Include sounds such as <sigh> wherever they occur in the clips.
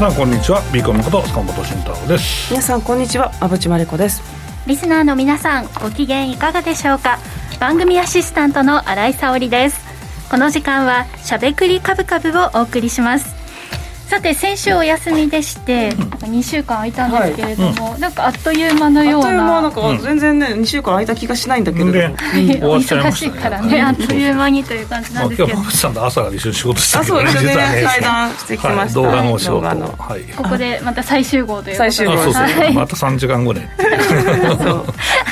皆さんこんにちは。ビーコムこと坂本慎太郎です。皆さんこんにちは。馬淵真理子です。リスナーの皆さんご機嫌いかがでしょうか？番組アシスタントの新井沙織です。この時間はしゃべくりカブカブをお送りしますさて先週お休みでして、うん、2週間空いたんですけれども、はい、なんかあっという間のような。あっという間なんか全然ね、うん、2週間空いた気がしないんだけど、ね、お忙しいからね、あっという間にという感じなんですけど、まあ、今日さんと朝から一緒に仕事してたけど、ね、そうですね。対談してきました、はい、動画のお仕事、はい、ここでまた最終号という最終号。そうそう、はい、また3時間後ね。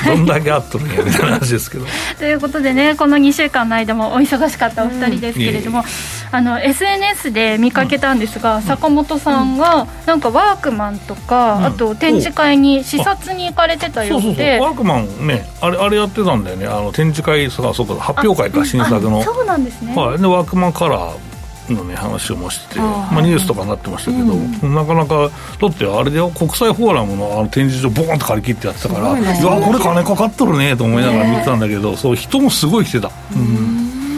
どんだけあっとるんやみたいな話ですけど。ということでねこの2週間の間もお忙しかったお二人ですけれども、うん、あの SNS で見かけたんですが、うん、坂本さんん。がなんかワークマンとか、うん、あと展示会に視察に行かれてたようで、ワークマンねあれあれやってたんだよね。あの展示会そうそうか発表会か新作の。そうなんですね、はい、でワークマンカラーのね話をもしててまあ、ニュースとかになってましたけど、うん、なかなかだってあれで国際フォーラムのあの展示場ボーンと借り切ってやってたから、いやこれ金かかっとるねと思いながら見てたんだけど、そう人もすごい来てた、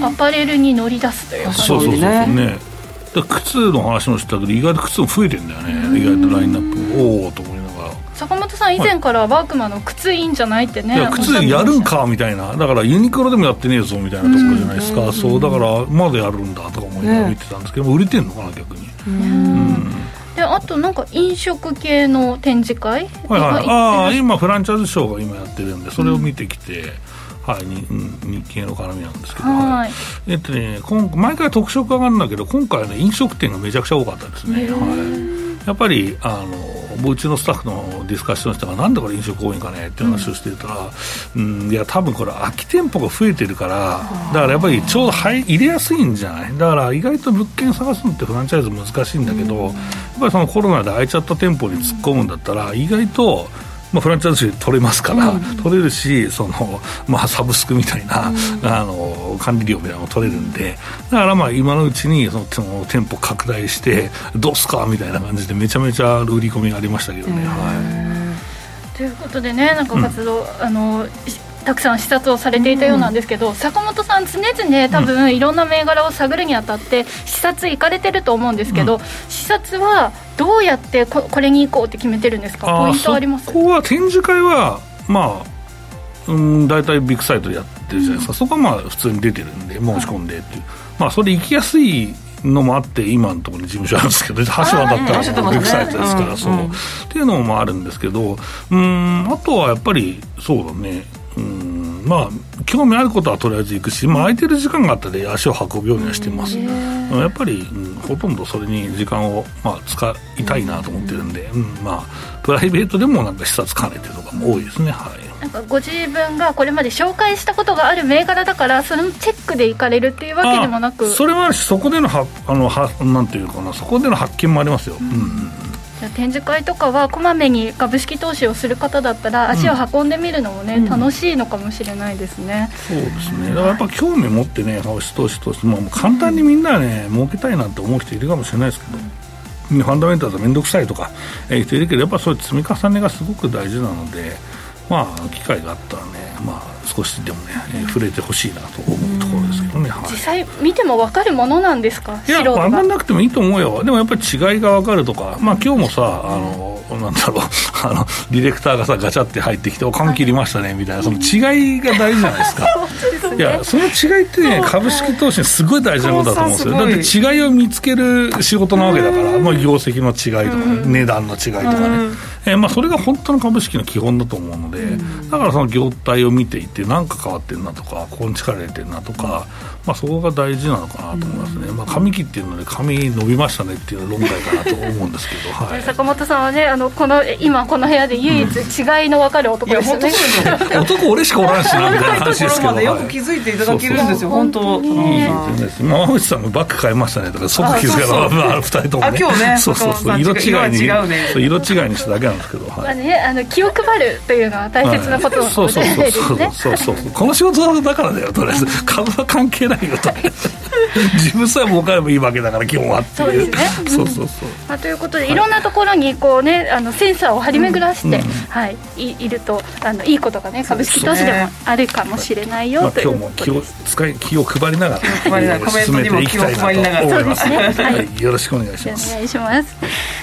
アパレルに乗り出すというそうそうそうね靴の話もしてたけど意外と靴も増えてんだよね。意外とラインナップおおと思いながら。坂本さん以前からワークマンの靴いいんじゃないってね、い、や靴やるんかみたいな。だからユニクロでもやってねえぞみたいなところじゃないですか、うそうだからまだやるんだとか思いながら見てたんですけど、ね、売れてんのかな逆に。うん。であとなんか飲食系の展示会？はいはい。ああ今フランチャイズショーが今やってるんでそれを見てきて、うんはい、日日経の絡みなんですけど、はい、えっとね、今毎回特色上がるんだけど今回はね飲食店がめちゃくちゃ多かったですね、はい、やっぱりあのうちのスタッフのディスカッションしたらなんでこれ飲食多いんかねって話をしてたら、うん、うん、いや多分これ空き店舗が増えてるからだからやっぱりちょうど入入れやすいんじゃない？だから意外と物件探すのってフランチャイズ難しいんだけど、うん、やっぱりそのコロナで空いちゃった店舗に突っ込むんだったら意外とまあ、フランチャイズ取れますから、うん、取れるしその、まあ、サブスクみたいな、うん、あの管理料みたいなのも取れるんでだからまあ今のうちにそのその店舗拡大してどうすかみたいな感じでめちゃめちゃ売り込みがありましたけどね。はい。ということでねなんか活動、うん、あのたくさん視察をされていたようなんですけど、うん、坂本さん、常々多分いろんな銘柄を探るにあたって視察行かれてると思うんですけど、うん、視察はどうやってここれに行こうって決めてるんですか？ポイントあります？ここは展示会はまあうん大体ビッグサイトでやってるじゃないですか、うん、そこはまあ普通に出てるんで申し込んでっていう、まあそれ行きやすいのもあって今のところに事務所あるんですけど橋渡ったらビッグサイトですから、そう、っていうのもあるんですけどうんあとはやっぱりそうだね。うんまあ興味あることはとりあえず行くし、まあ、空いてる時間があったら足を運ぶようにはしてます、やっぱり、うん、ほとんどそれに時間を、まあ、使いたいなと思ってるんで、うん、まあ、プライベートでもなんか視察兼ねてとかも多いですね、はい、なんかご自分がこれまで紹介したことがある銘柄だからそのチェックで行かれるっていうわけでもなく。それもあるしそこでのはあのはなんていうかなそこでの発見もありますよ、うん、うん展示会とかはこまめに株式投資をする方だったら足を運んでみるのもね、うん、楽しいのかもしれないですね、そうですね。だからやっぱ興味持ってね株式投資として、も簡単にみんなね儲けたいなって思う人いるかもしれないですけど、うん、ファンダメンタルは面倒くさいとか、えー、人いるけどやっぱそういう積み重ねがすごく大事なのでまあ機会があったらねまあ少しでもね、えー、触れてほしいなと思うところですはい、実際見ても分かるものなんですか？いや分かんなくてもいいと思うよ。でもやっぱり違いが分かるとかまあ今日もさあのなんだろう <laughs> あのディレクターがさガチャって入ってきて「お缶切りましたね」みたいなその違いが大事じゃないですか。<laughs> いやその違いってね株式投資にすごい大事なことだと思うんですよ。だって違いを見つける仕事なわけだから、まあ、業績の違いとか、ね、値段の違いとかね、えー、まあ、それが本当の株式の基本だと思うので、だからその業態を見ていて何か変わってるなとかここに力入れてるなとか、まあ、そこが大事なのかなと思いますね、まあ、髪切っていうので髪伸びましたねっていう論外かなと思うんですけど、<laughs> はい、坂本さんはねあのこの今この部屋で唯一違いの分かる男ですよね、うん、男俺しかおらんしなみたいな話ですけど。よく気づいていただけるんですよ本当いいです。馬渕さんもバッグ買いましたねとか即気づかな二人ともね。今日ね。<laughs> そうそうそう。色違いに色違いにしただけなんですけど、まあね、あの気を配るというのは大切なことなので、そうそうそうそうそう。この仕事だからだよとりあえず。株は関係ないよと。自分さえ儲かればいいわけだから基本はっていう。そうですね、そうそうそう、まあ、ということでいろんなところにこうねあのセンサーを張り巡らして、うん、はい。いいるとあのいいことがね株式投資でもあるかもしれないよ、ね、という今日も気を使い気を配りながら配りながら進めていきたいなと。思います、ね、はい、よろしくお願いします。お願いします。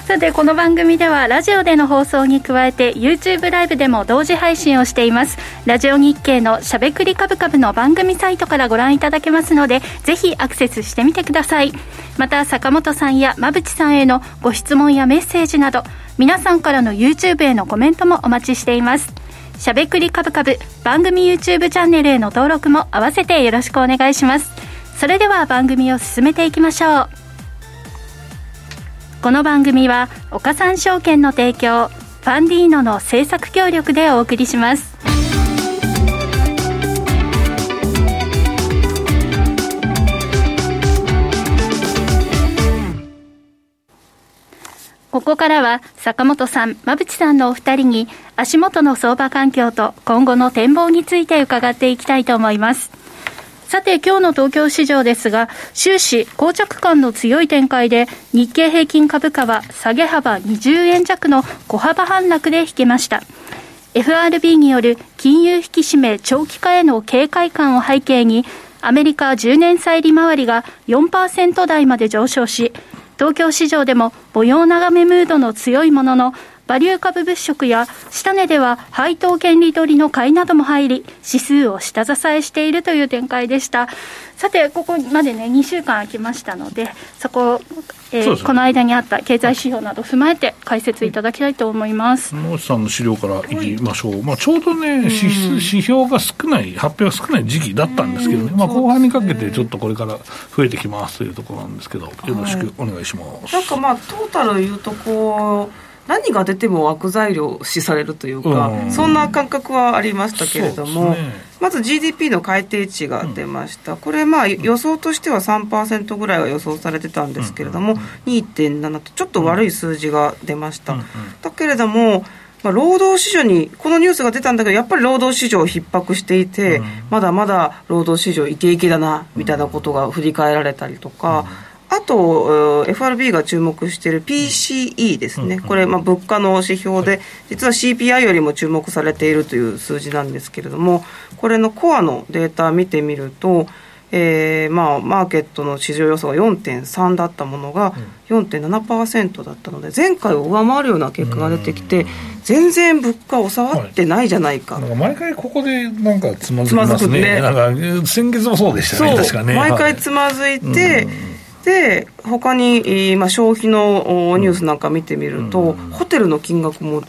さてこの番組ではラジオでの放送に加えて YouTube ライブでも同時配信をしています。ラジオ日経のしゃべくりカブカブの番組サイトからご覧いただけますますのでぜひアクセスしてみてください。また坂本さんや馬淵さんへのご質問やメッセージなど皆さんからの YouTube へのコメントもお待ちしています。しゃべくりカブカブ番組 YouTube チャンネルへの登録も合わせてよろしくお願いします。それでは番組を進めていきましょう。この番組は岡三証券の提供ファンディーノの制作協力でお送りします。ここからは坂本さん、馬淵さんのお二人に足元の相場環境と今後の展望について伺っていきたいと思います。さて今日の東京市場ですが、終始膠着感の強い展開で日経平均株価は下げ幅20円弱の小幅反落で引けました。FRB による金融引き締め長期化への警戒感を背景に、アメリカ10年債利回りが4%台まで上昇し、東京市場でも模様眺めムードの強いものの、バリュー株物色や下値では配当権利取りの買いなども入り、指数を下支えしているという展開でした。さて、ここまでね、2週間空きましたので、そこ、えー、この間にあった経済指標など踏まえて解説いただきたいと思います。野内さんの資料からいきましょう。まあ、ちょうどね、指指標が少ない、発表が少ない時期だったんですけどね、まあ、後半にかけてちょっとこれから増えてきますというところなんですけど、よろしくお願いします。はい、なんかまあ、トータル言うとこう、何が出ても悪材料視されるというか、うん、そんな感覚はありましたけれども、ね、まず GDP の改定値が出ました、うん、これ、まあ、予想としては3%ぐらいは予想されてたんですけれども、うん、2.7と、ちょっと悪い数字が出ました。だけれどもまあ、労働市場に、このニュースが出たんだけど、やっぱり労働市場逼迫していて、まだまだ労働市場イケイケだな、みたいなことが振り返られたりとか、あと、FRB が注目している PCE ですね、うん、これ、まあ、物価の指標で、実は CPI よりも注目されているという数字なんですけれども、これのコアのデータ見てみると、えーまあ、マーケットの市場予想が4.3だったものが4.7%だったので、前回を上回るような結果が出てきて、全然物価収まってないじゃないか。はい、か毎回ここでなんかつまずきますね。ね。なんか先月もそうでしたね、確かね。毎回つまずいて、で他に、まあ、消費のニュースなんか見てみると、うん、ホテルの金額も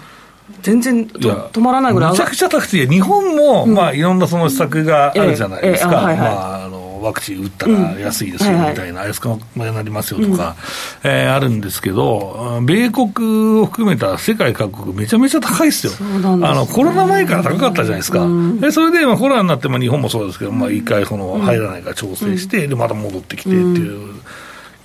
全然止まらないぐらいめちゃくちゃ高くて日本も、まあ、いろんなその施策があるじゃないですか、まあ、あのワクチン打ったら安いですよみたいな、安くなりますよとか、うえあるんですけど、米国を含めた世界各国、めちゃめちゃ高いですよ、あのコロナ前から高かったじゃないですか、でそれで、まあ、コロナになって、まあ、日本もそうですけど、まあ、一回その入らないから調整して、でまた戻ってきてっていう。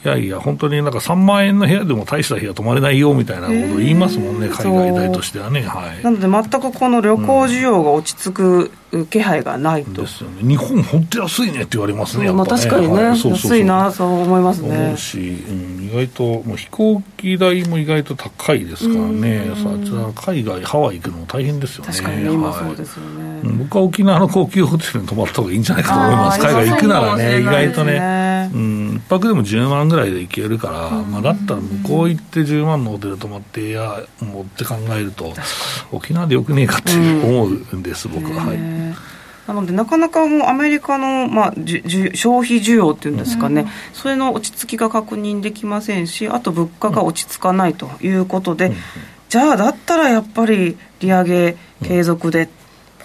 いやいや、本当になんか3万円の部屋でも大した部屋泊まれないよみたいなことを言いますもんね、海外代としてはね。はい、なので、全くこの旅行需要が落ち着く気配がないと、ですよね、日本、本当安いねって言われますね、まあ、確かにね、はい、そうそうそう。安いなと思いますね。思うし、うん、意外と、もう飛行機代も意外と高いですからね、さあ海外、ハワイ行くのも大変ですよね。確かに今そうですよね、はい、僕は沖縄の高級ホテルに泊まった方がいいんじゃないかと思います、海外行くならね、意外とね、うん、1泊でも10万ぐらいで行けるから、まあ、だったら向こう行って10万のホテル泊まって、いや、もうって考えると、沖縄でよくねえかって思うんです、僕は。はい。なので、なかなかもうアメリカの、まあ、じじ消費需要っていうんですかね、うん、それの落ち着きが確認できませんし、あと物価が落ち着かないということで、うん、じゃあ、だったらやっぱり利上げ継続で、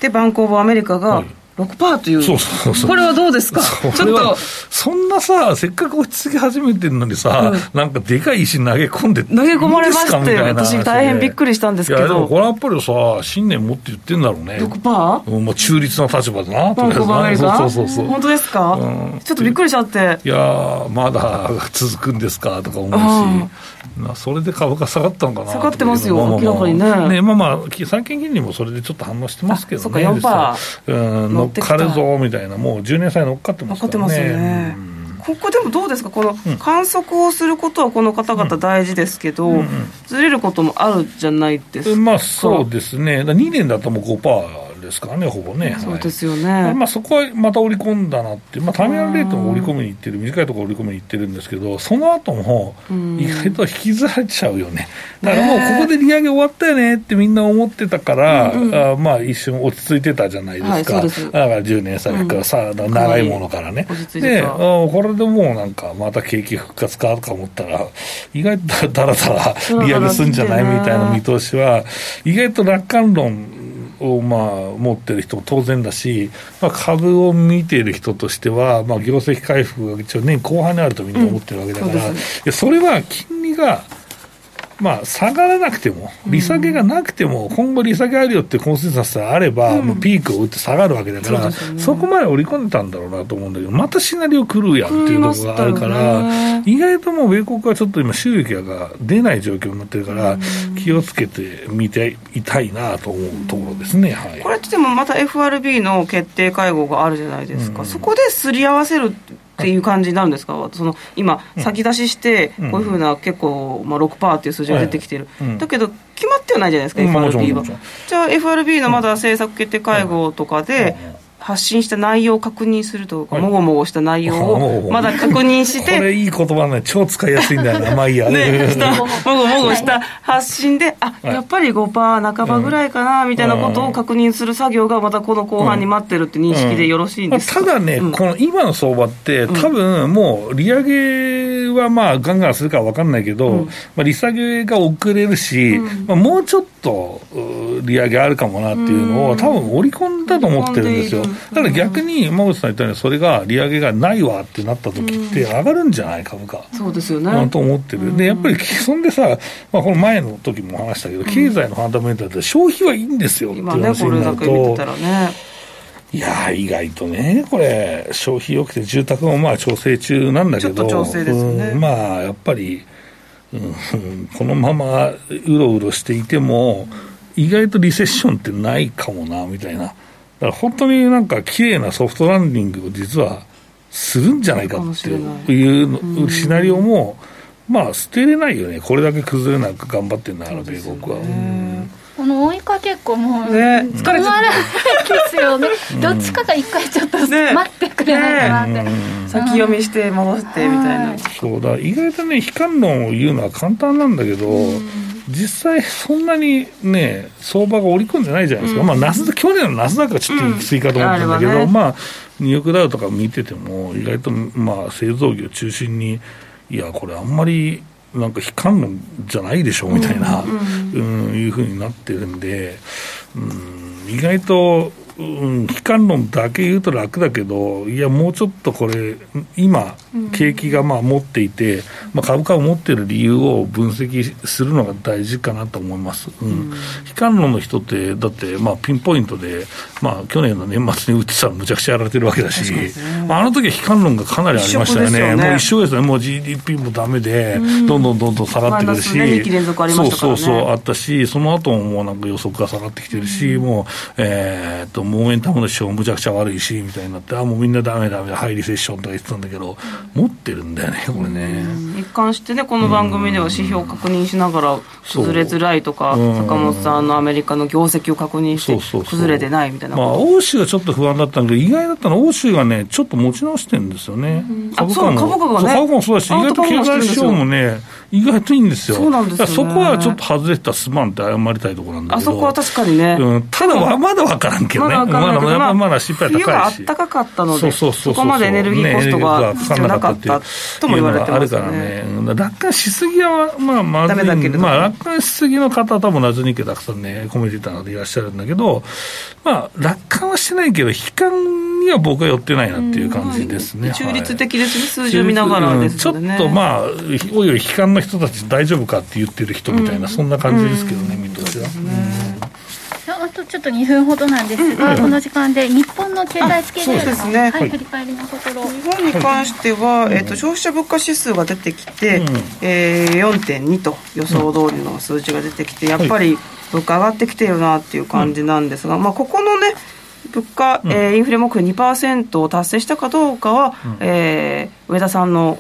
で、バンコブアメリカが、6%という、そうそうそうこれはどうですか、ちょっと。そんなさ、せっかく落ち着き始めてるのにさ、うん、なんかでかい石投げ込んで、投げ込まれまして、私、大変びっくりしたんですけど、いやでもこれはやっぱりさ、信念持って言ってんだろうね、6%? うんまあ、中立な立場だな、とりあえずそうそうそう本当ですか、うん、ちょっとびっくりしちゃって。いやまだ続くんですかとか思うし。なそれで株価下がったのかな下がってますよ、明らかにね。ねまあまあ、債券金利もそれでちょっと反応してますけどね、そっか4%、うん、乗っかるぞみたいな、もう10年債乗っかってますからね。乗っかってますよね。ここでもどうですか、この観測をすることはこの方々大事ですけど、うんうんうん、ずれることもあるじゃないですか。まあそうですね、2年だともう5%。ですからね、ほぼね。そうですよね。はい、まあ、そこはまた織り込んだなって、まあ、ターミナルレートも織り込みにいってる、短いところ織り込みにいってるんですけど、その後も意外と引きずられちゃうよね。だからもうここで利上げ終わったよねってみんな思ってたから、うんうん、あまあ一瞬落ち着いてたじゃないですか。はい、す。だから10年先からさ、うん、長いものからね。で、あこれでもうなんかまた景気復活かとか思ったら、意外とだらだら利上げするんじゃないみたいな見通しは、意外と楽観論をまあ持ってる人も当然だし、まあ、株を見ている人としては、まあ、業績回復が一応年後半にあるとみんな思ってるわけだから、うんそそれは金利がまあ、下がらなくても、利下げがなくても、今後利下げあるよってコンセンサスがあれば、もうピークを打って下がるわけだから、そこまで織り込んでたんだろうなと思うんだけど、またシナリオ来るやんっていうところがあるから、意外ともう米国はちょっと今、収益が出ない状況になってるから、気をつけて見ていたいなと思うところですね、はい、これってでもまた FRB の決定会合があるじゃないですか、そこですり合わせるっていう感じになるんですか、<laughs> その今、先出しして、こういうふうな結構、まあ、6%っていう数字が出てきてる、だけど、決まってはないじゃないですか、FRB は。じゃあ、FRB のまだ政策決定会合とかで、発信した内容を確認するとか、もごもごした内容をまだ確認して、これいい言葉ね、超使いやすいんだよな、まあいいや。ね、<laughs> した。もごもごした発信で、あ、やっぱり5%半ばぐらいかな、みたいなことを確認する作業がまたこの後半に待ってるって認識でよろしいんですか、ただね、この今の相場って、多分もう利上げはまあガンガンするか分かんないけど、まあ、利下げが遅れるし、まあ、もうちょっと利上げあるかもなっていうのを、多分織り込んだと思ってるんですよ。だから逆に、馬口さん言ったように、それが利上げがないわってなった時って、上がるんじゃない株価。そうですよね。と思ってる。で、やっぱり、そんでさ、まあ、この前の時も話したけど、経済のファンダメンタルって消費はいいんですよって話になると。いや意外とね、これ、消費良くて、住宅もまあ調整中なんだけど、調整ですね、まあやっぱり、うん、このままうろうろしていても、意外とリセッションってないかもなみたいな。だから本当になんか綺麗なソフトランディングを実はするんじゃないかっていうシナリオも、まあ捨てれないよね、これだけ崩れなく頑張ってんだから、米国は。この追いかけっこも、ね、疲れちゃですよね、どっちかが一回ちょっと待ってくれないかなって、先読みして戻してみたいな、そうだ。意外とね悲観論を言うのは簡単なんだけど、実際そんなにね、相場が織り込んでないじゃないですか。うん、まあ、ナス去年のナスダックはちょっと行き過ぎかと思ったんだけど、うんね、まあ、ニューヨークダウとか見てても、意外と、まあ、製造業中心に、いや、これあんまり、なんか悲観論じゃないでしょうみたいな、うん、うん、いうふうになってるんで、うん、意外とうん、悲観論だけ言うと楽だけど、いや、もうちょっとこれ、今、景気がまあ持っていて、まあ、株価を持っている理由を分析するのが大事かなと思います。うん、悲観論の人って、だって、まあ、ピンポイントで、まあ、去年の年末に打ってたらむちゃくちゃやられてるわけだし、まあ、あの時は悲観論がかなりありましたよね。よね。もう一緒ですね。もう GDP もだめで、どんどんどんどん下がってくるし、ね、そうそうそう、あったし、その後ももうなんか予測が下がってきてるし、もう、えー、っと、モーメンタムの師匠むちゃくちゃ悪いし、みたいになって、あ、もうみんなだめだめ、ハイリセッションとか言ってたんだけど、持ってるんだよね、これね。一貫してね、この番組では指標を確認しながら、崩れづらいとか、坂本さんのアメリカの業績を確認して、崩れてないみたいなまあ、欧州がちょっと不安だったんだけど、意外だったのは、欧州がね、ちょっと持ち直してるんですよね。株価も株価がね、株価もそうだし、意外と経済指標もね、意外といいんですよ。そうなんですよ、ね、そこはちょっと外れてたすまんって謝りたいところなんだけど。あそこは確かにね。うん、ただ、まだ分からんけどね。まからんけど、まあ、まだ心配高いし。冬が暖かかったので、そこまでエネルギーコストが必要なかったとも言われてますよね。あるからね。楽観しすぎは、まあ、まずい。まあ、楽観しすぎの方は多分謎にけたくさんね、コメンテーターでいらっしゃるんだけど、まあ、楽観はしてないけど、悲観には僕は寄ってないなっていう感じですね。中立的ですね、数字を見ながらですね。ちょっとまあ、おいおい悲観の人たち大丈夫かって言ってる人みたいな、そんな感じですけどね、見通しは。あとちょっと2分ほどなんですが、この時間で日本の経済スケジュールですね、はい、振り返りのところ。日本に関しては、えー、と消費者物価指数が出てきて、うえー、4.2と予想通りの数字が出てきて、やっぱり物価上がってきてるなっていう感じなんですが、まあ、ここのね物価、うん、えー、インフレ目標2%を達成したかどうかは、うん、えー、上田さんの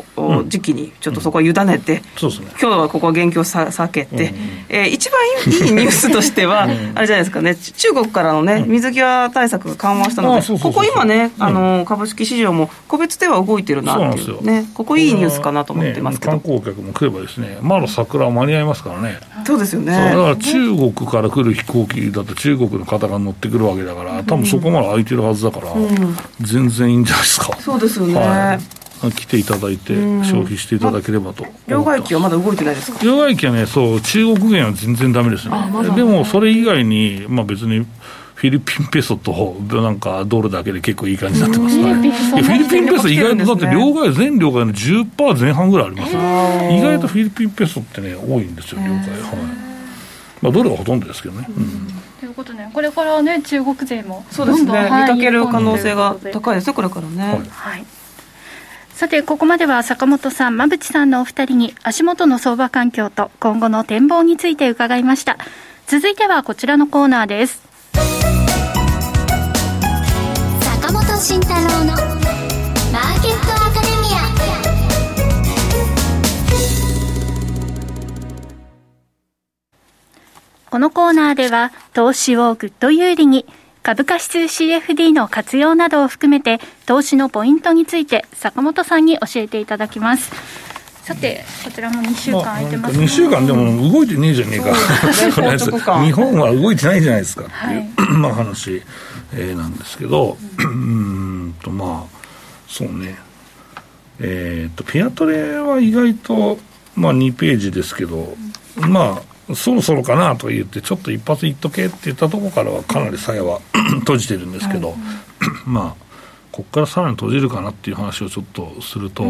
時期にちょっとそこは委ねて、うん。そうですね、今日はここは言及さ避けて、うん、えー、一番いいニュースとしては、あれじゃないですかね、中国からのね、水際対策が緩和したので、ここ今ね、あの株式市場も個別では動いてるなっていう、ね、ここいいニュースかなと思ってますけど、ね、観光客も来ればですね、まだ桜は間に合いますからね。そうですよね。だから中国から来る飛行機だと中国の方が乗ってくるわけだから多分そこまで空いてるはずだから、うん、全然いいんじゃないですか。そうですよね、はい。来ていただいて、消費していただければと、両替機はまだ動いてないですか？両替機はね、そう、中国元は全然だめですね、でもそれ以外に、まあ、別にフィリピンペソとなんかドルだけで結構いい感じになってます、ね、フィリピンペソ、意外とだって両替、全両替の10%前半ぐらいあります、ね、意外とフィリピンペソってね、多いんですよ、両替、はいまあ、ドルがほとんどですけどね。うんということで、これからね、中国勢もそうですね、見かける可能性が高いですよ、これからね。はい、はいさて、ここまでは坂本さん、馬淵さんのお二人に足元の相場環境と今後の展望について伺いました。続いてはこちらのコーナーです。慎太郎のこのコーナーでは投資をぐっと有利に株価指数 CFD の活用などを含めて投資のポイントについて坂本さんに教えていただきます。さてこちらも2週間。空いてます、ね、2週間でも動いてねえじゃねえか。日本は動いてないじゃないですかっていう、はい、まあ話えー、なんですけど、うんとまあそうね。えっ、ー、とピアトレは意外と、まあ、2ページですけど、まあそろそろかなと言ってちょっと一発いっとけって言ったところからはかなり鞘は <clears throat> 閉じてるんですけど、<clears throat> まあここからさらに閉じるかなっていう話をちょっとすると、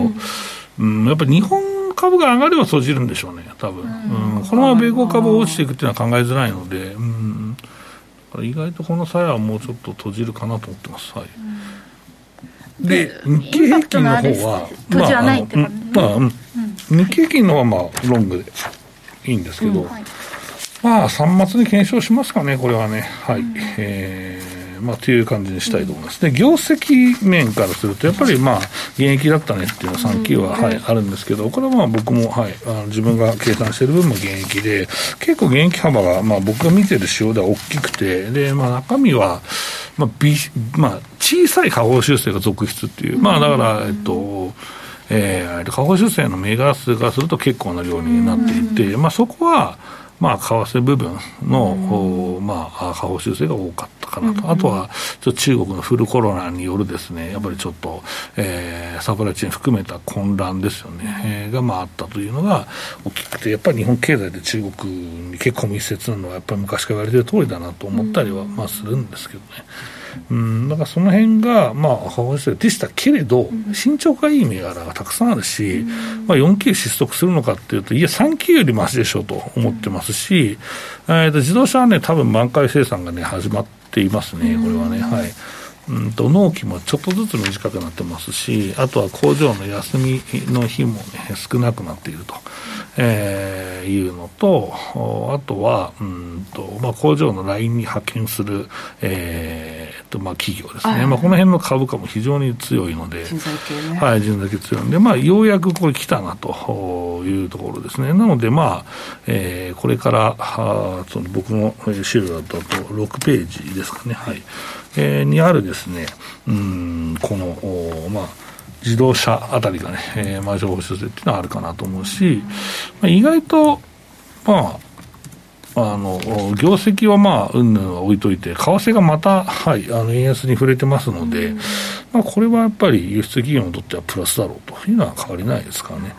うん、やっぱり日本株が上がれば閉じるんでしょうね多分、うん、このまま米国株が落ちていくっていうのは考えづらいので、うん。意外とこの際はもうちょっと閉じるかなと思ってます。はい、うん、で、日経平均の方は、まあ、まあ、うん、日経平均の方はまあ、ロングでいいんですけど、はい、まあ、3末に検証しますかね、これはね。はい。えーまあ、という感じにしたいと思います。で、業績面からすると、やっぱりまあ、現役だったねっていうのは3級は、はい、あるんですけど、これはまあ僕も、はい、あの自分が計算している分も現役で、結構現役幅が、まあ僕が見てる仕様では大きくて、で、まあ中身は、まあ、B、まあ、小さい下方修正が続出っていう、まあだから、えっと、えー、下方修正の銘柄数からすると結構な量になっていて、まあそこは、まあ、為替部分の、うん、まあ、下方修正が多かったかなと、うん、あとは中国のフルコロナによるですねやっぱりちょっと、えー、サプライチェーン含めた混乱ですよね、えー、が、まあ、あったというのが大きくて、やっぱり日本経済で中国に結構密接なのは、やっぱり昔から言われてる通りだなと思ったりは、まあ、するんですけどね。うん、だからその辺が、まあ、母親でしたけれど、身長がいい銘柄がたくさんあるし、まあ、4級失速するのかっていうと、いや、3級よりましでしょうと思ってますし、えー、と自動車はね、多分満開生産がね、始まっていますね、これはね。はい。うんと納期もちょっとずつ短くなってますし、あとは工場の休みの日も、ね、少なくなっていると、えー、いうのと、あとは、うんとまあ、工場のラインに派遣する、えーとまあ、企業ですね、まあ、この辺の株価も非常に強いので、人材系ね、はい、人材系強いので、まあ、ようやくこれ来たなというところですね。なので、まあえー、これからあその僕の資料だと6ページですかね。はいえー、にあるですね、うん、この、まあ、自動車あたりがね、えー、まあ、情報修正っていうのはあるかなと思うし、まあ、意外と、まあ、あの業績はまあ、うんぬんは置いといて、為替がまた、はい、あの円安に触れてますので、まあ、これはやっぱり輸出企業にとってはプラスだろうというのは変わりないですからね。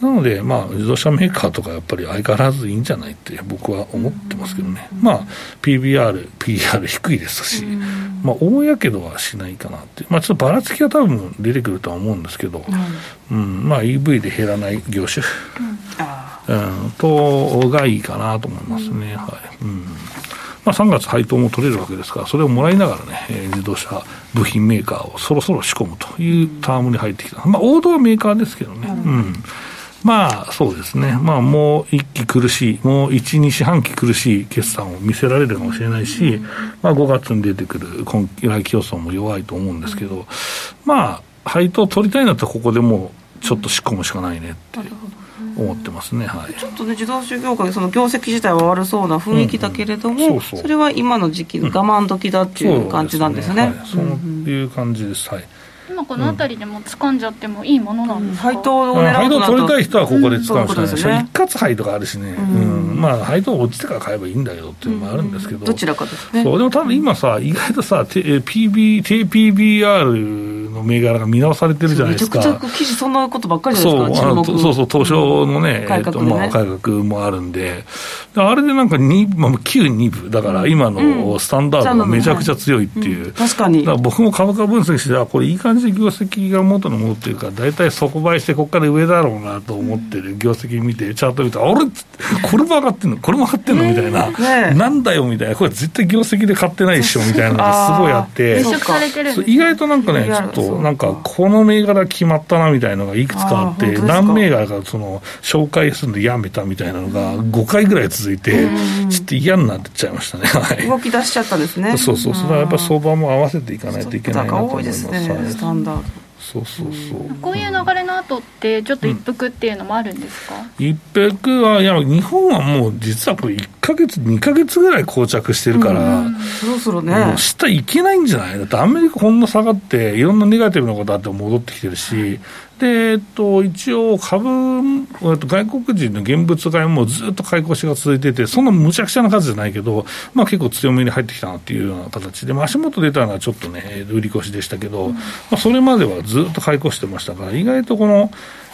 なので、まあ、自動車メーカーとかやっぱり相変わらずいいんじゃないって僕は思ってますけどね。まあ、PBR、PR 低いですし、まあ、大やけどはしないかなって。まあ、ちょっとばらつきは多分出てくるとは思うんですけど、うん、まあ、EV で減らない業種。うん、とがいいかなと思いますね。はい。うん。まあ、3月配当も取れるわけですから、それをもらいながらね、えー、自動車部品メーカーをそろそろ仕込むというタームに入ってきた、まあ、王道はメーカーですけどね、うん、まあそうですね、まあ、もう一期苦しい、もう1、2四半期苦しい決算を見せられるかもしれないし、まあ、5月に出てくる今来競争も弱いと思うんですけど、まあ、配当取りたいんだったら、ここでもうちょっと仕込むしかないねっていう。思ってますね、はい、ちょっとね自動車業界その業績自体は悪そうな雰囲気だけれども、それは今の時期の我慢時だっていう感じなんですね、そうい。う感じです。はい。今この辺りでも掴んじゃってもいいものなんですか、配当を狙う配当取りたい人はここで使うしかない、ね、一括配とかあるしね、うんまあ配当落ちてから買えばいいんだけどっていうのもあるんですけど、どちらかですね。そうでも多分今さ意外とさ PB 低 PBR の銘柄が見直されてるじゃないですか。めちゃくちゃ記事そんなことばっかりじゃないですかそうそうそう東証のね,、改革まあ、改革もあるんで。あれでなんか2、まあ、旧2部だから今のスタンダードがめちゃくちゃ強いっていう、確かに。僕も株価分析してあこれいい感じで業績が元のものっていうか、大体底倍して、ここから上だろうなと思ってる業績見て、チャート見て、あれ？これも上がってんの、これも上がってんの？みたいな、ね、なんだよみたいな、これ絶対業績で買ってないでしょみたいなのがすごいあって、意外となんかね、ちょっとなんか、この銘柄決まったなみたいなのがいくつかあって、何銘柄かその紹介するんでやめたみたいなのが5回ぐらい続いて、ちょっと嫌になっちゃいましたね、はい、動き出しちゃったんですね。そうそう、それはやっぱ相場も合わせていかないといけないなと思います。ね、スタンダードそうそうそう、こういう流れの後ってちょっと一服っていうのもあるんですか、うん、一服はいや日本はもう実はこれ1か月2か月ぐらい膠着してるから、うん、そろそろね。もう下いけないんじゃない？だってアメリカこんな下がっていろんなネガティブなことあって戻ってきてるし、で、えっと、一応株、えっと、外国人の現物買いもずっと買い越しが続いてて、そんなむちゃくちゃな数じゃないけど、まあ結構強めに入ってきたなっていうような形で、まあ、足元出たのはちょっとね、売り越しでしたけど、うん、まあ、それまではずっと買い越してましたから、意外とこの、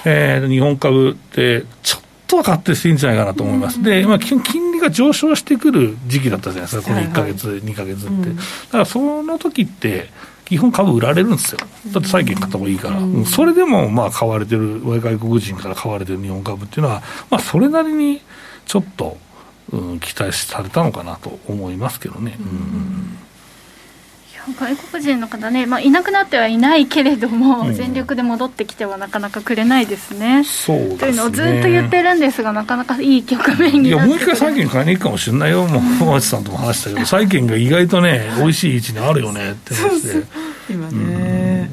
えー、日本株って、ちょっとは買ってしていいんじゃないかなと思います。で、まあ、金利が上昇してくる時期だったじゃないですか、この1か月、はいはい、2か月って。だからその時って、基本株売られるんですよ。だって債券買った方がいいから。うん、それでもまあ買われてる、外国人から買われてる日本株っていうのは、まあそれなりにちょっと、うん、期待されたのかなと思いますけどね。うん外国人の方ね、まあ、いなくなってはいないけれども、うん、全力で戻ってきてはなかなかくれないですね。そう、ね、というのをずっと言ってるんですが、なかなかいい局面にいや、もう一回債券買いに行くかもしれないよ、もう、小町さんとも話したけど、債券が意外とね、美味しい位置にあるよねって話で。今ね、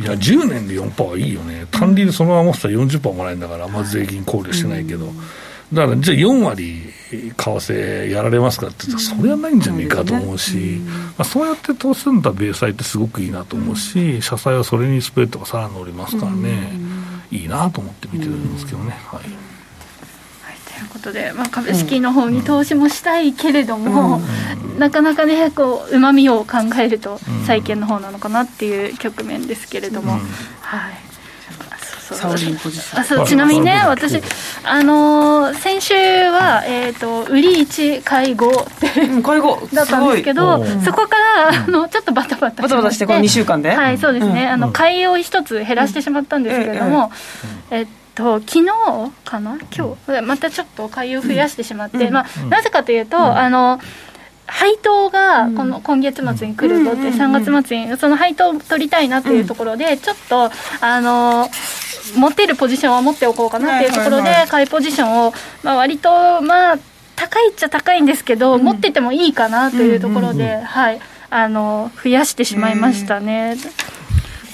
いや、10年で4%はいいよね、単利でそのまま持ってたら40%もらえるんだから、まず税金考慮してないけど。だからじゃあ4割為替やられますかって言ったら、それはないんじゃねえかと思うし、まあ、そうやって投資するんだ米債ってすごくいいなと思うし、社債はそれにスプレッドがさらに乗りますからね、いいなと思って見てるんですけどね。はい。ということで、まあ、株式の方に投資もしたいけれども、なかなかねこうまみを考えると債券の方なのかなっていう局面ですけれども、はいサオリンポジションあそうちなみにね私あ。のー、先週は、えーと、売り1買い5って、うん、買い5だったんですけどそこからあのちょっとバタバタバタバタしてこの2週間で？はいそうですね、うん、あの買いを一つ減らしてしまったんですけれども、えっと昨日かな？今日、またちょっと買いを増やしてしまって、まあ、なぜかというと、あの配当がこの今月末に来るぞって3月末にその配当を取りたいなっていうところでちょっとあの持っているポジションは持っておこうかなっていうところで、買いポジションを、まあ、割と、まあ、高いっちゃ高いんですけど、持っててもいいかなというところで、はい、あの増やしてしまいましたね。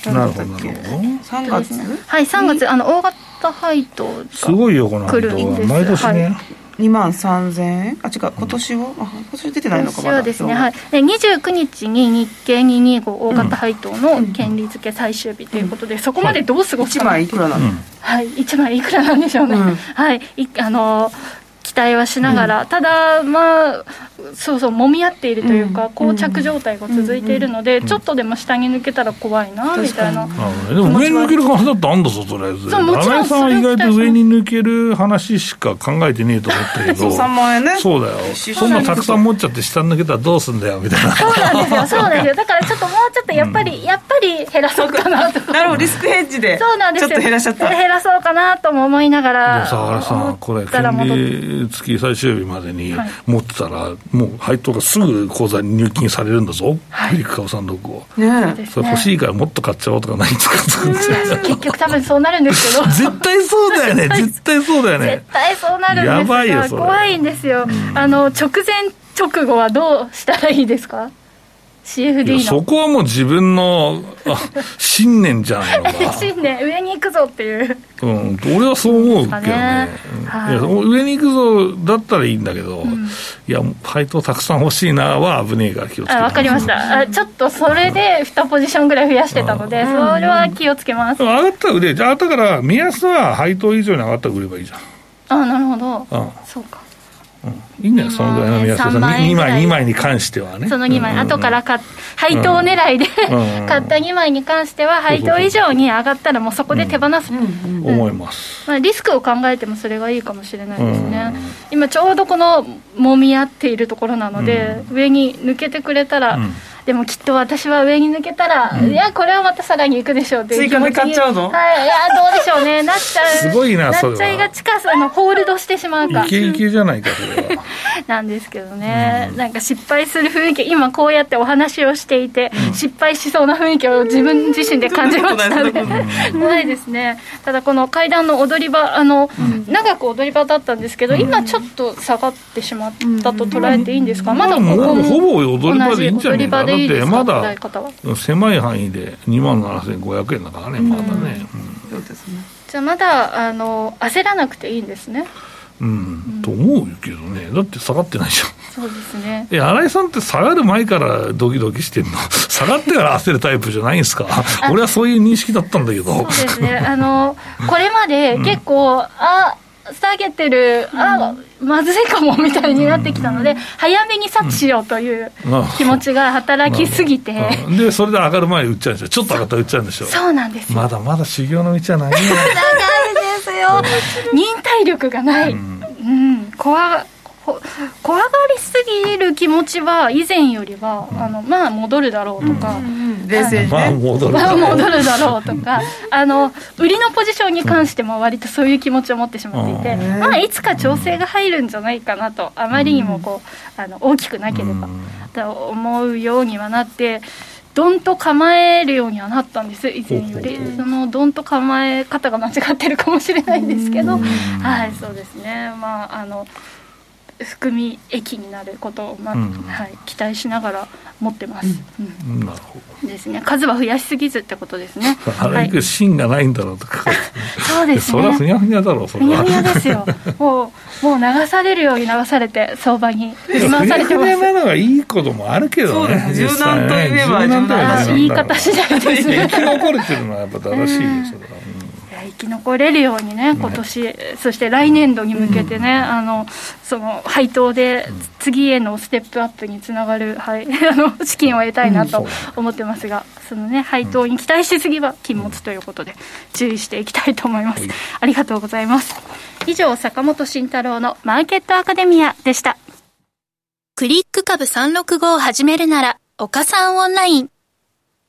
なるほど。3月、はい、3月、あの大型配当す。ごいよ、この配当は。毎年ね。はい2万3000円？あ違う今年は、あ今年出てないのかまだですねはい。で29日に日経225大型配当の権利付け最終日ということで、そこまでどう過ごすか、1枚いくらなの、はい。1枚いくらなんでしょうね、はい。いあの期待はしながら、ただまあそうそう揉み合っているというか、膠着状態が続いているので、ちょっとでも下に抜けたら怖いなみたいな、でも上に抜ける話だってあんだぞとりあえず。そうもちろんさんは意外と上に抜ける話しか考えてねえと思ったけど。3万円ね。そうだよ。そんなたくさん持っちゃって下に抜けたらどうすんだよみたいな。そうなんですよそうなんですよ。だからちょっともうちょっとやっぱり、やっぱり減らそうかなと。なるほどリスクヘッジで。そうなんですよ。ちょっと減らしちゃった。減らそうかなとも思いながらさあさんこれ権利付き最終日までに持ってたら、もう配当がすぐ口座に入金されるんだぞ、はい、クリックカオさんのを。ねそれ欲しいからもっと買っちゃおうとかないんですか結局多分そうなるんですけど。<laughs> 絶対そうだよね、絶対そうだよね。絶対そうなるんですやばいよ、怖いんですよ。あの、直前直後はどうしたらいいですか？CFD の。そこはもう自分の信念じゃないのか。<laughs> 信念上に行くぞっていう。うん俺はそう思うけどね、ね。はい、いや上に行くぞだったらいいんだけど、うん、いや配当たくさん欲しいなは危ねえから気をつけて。わかりました。あちょっとそれで2ポジションぐらい増やしてたのでそれは気をつけます、上がったら売れじゃあだから目安は配当以上に上がったら売ればいいじゃん。あなるほど、うん、そうかいいんだよ、そのぐらいの目安で、2枚 ,2 枚に関してはね。その2枚、うんうん、後からか配当狙いで、うん、<laughs> 買った2枚に関しては、配当以上に上がったら、もうそこで手放す、思います、まあ、リスクを考えてもそれがいいかもしれないですね、今、ちょうどこのもみ合っているところなので、上に抜けてくれたら、でもきっと私は上に抜けたら、うん、いやこれはまたさらにいくでしょうっていう追加で買っちゃうの？はいいやどうでしょうね。なっちゃう。すごいななっちゃいが近さのホールドしてしまうか。いけいけじゃないかそれはなんですけどね、うん、なんか失敗する雰囲気今こうやってお話をしていて、うん、失敗しそうな雰囲気を自分自身で感じましたね。ないですね。ただこの階段の踊り場あの、長く踊り場だったんですけど、今ちょっと下がってしまったと捉えていいん。ですか、まだここもほぼ踊り場でいいんじゃないかだってまだ狭い範囲で2万7500円だからね、まだね、そうですね。じゃあまだあの焦らなくていいんですね。うん、と思うけどね、だって下がってないじゃん。そうですね。え、新井さんって下がる前からドキドキしてんの？<laughs> 下がってから焦るタイプじゃないんですか？俺はそういう認識だったんだけど。そうですね。あの、これまで結構、うん、あ、下げてる、あまずいかもみたいになってきたので、早めに察知しようという気持ちが働きすぎて、で、それで上がる前に売っちゃうんですよ、ちょっと上がったら売っちゃうんでしょ、そうなんですまだまだ修行の道はない長い <laughs> ですよ、忍耐力がない、うん、うん、怖怖がりすぎる気持ちは以前よりは、あのまあ戻るだろうとか、冷静に、まあ戻るだろうとか。あの売りのポジションに関しても割とそういう気持ちを持ってしまっていて、まあいつか調整が入るんじゃないかなとあまりにもこうあの大きくなければ、と思うようにはなって。どんと構えるようにはなったんです以前より。そのどんと構え方が間違ってるかもしれないんですけどはいそうですね。まああの含み益になることを、まあ、うん、はい、期待しながら持ってます、うん、なるほど。ですね。数は増やしすぎずってことですね。あれく芯がないんだろうとか、そうですね。それはふにゃふにゃだろうそれは。ふにゃふにゃですよ。<laughs> もうもう流されるように流されて相場に振り回されてます。ふにゃふにゃなのがいいこともあるけどね柔軟といえば柔軟言い方次第ですね。<laughs> 生き残るっていうのはやっぱ正しいですよ、それは生き残れるようにね、今年、そして来年度に向けてね、あのその配当で次へのステップアップにつながる、はい、<laughs> あの資金を得たいなと思ってますが、そのね、配当に期待しすぎは禁物ということで、注意していきたいと思います。ありがとうございます。以上、坂本慎太郎のマーケットアカデミアでした。クリック株365を始めるなら、岡さんオンライン。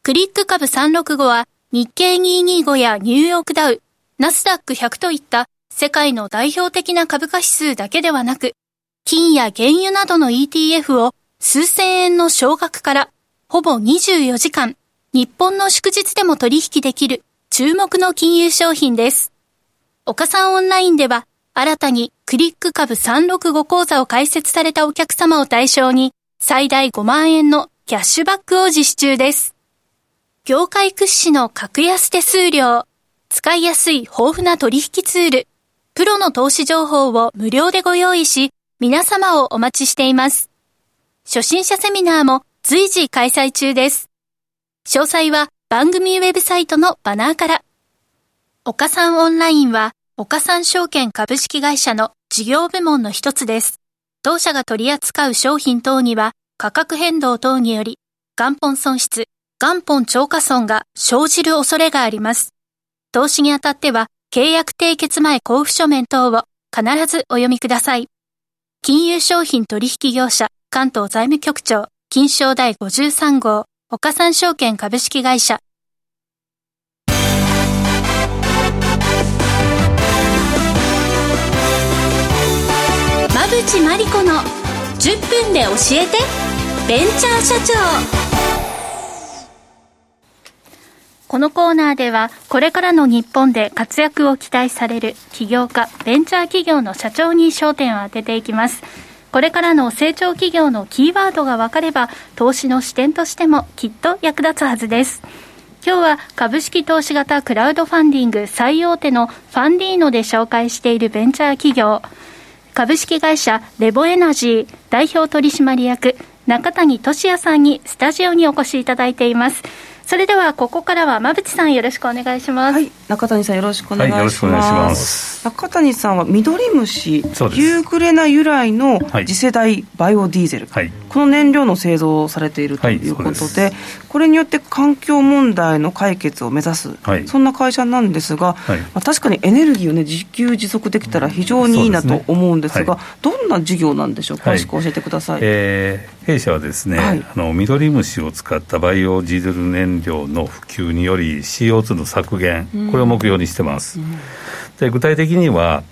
クリック株365は、日経225やニューヨークダウ、ナスダック100といった世界の代表的な株価指数だけではなく、金や原油などの ETF を数千円の少額からほぼ24時間、日本の祝日でも取引できる注目の金融商品です。岡さんオンラインでは、新たにクリック株365講座を開設されたお客様を対象に、最大5万円のキャッシュバックを実施中です。業界屈指の格安手数料、使いやすい豊富な取引ツール、プロの投資情報を無料でご用意し、皆様をお待ちしています。初心者セミナーも随時開催中です。詳細は番組ウェブサイトのバナーから。岡三オンラインは、岡三証券株式会社の事業部門の一つです。当社が取り扱う商品等には、価格変動等により、元本損失、元本超過損が生じる恐れがあります。投資にあたっては、契約締結前交付書面等を必ずお読みください。金融商品取引業者関東財務局長金賞第53号岡三証券株式会社馬淵真理子の10分で教えてベンチャー社長このコーナーではこれからの日本で活躍を期待される起業家ベンチャー企業の社長に焦点を当てていきます。これからの成長企業のキーワードが分かれば投資の視点としてもきっと役立つはずです。今日は株式投資型クラウドファンディング最大手のファンディーノで紹介しているベンチャー企業、株式会社レボエナジー代表取締役中谷俊也さんにスタジオにお越しいただいています。それではここからは馬淵さんよろしくお願いします。はい、中谷さんよろしくお願いします。はい。中谷さんはミドリムシ、ユーグレナ由来の次世代バイオディーゼル、はい、この燃料の製造をされているということで、はい、これによって環境問題の解決を目指す、そんな会社なんですが、まあ、確かにエネルギーをね自給自足できたら非常にいいなと思うんですが、すね、どんな事業なんでしょう？か、詳しく教えてください。えー、弊社はですね、あのミドリムシを使ったバイオディーゼル燃燃料の普及により CO2 の削減、これを目標にしてます。で具体的には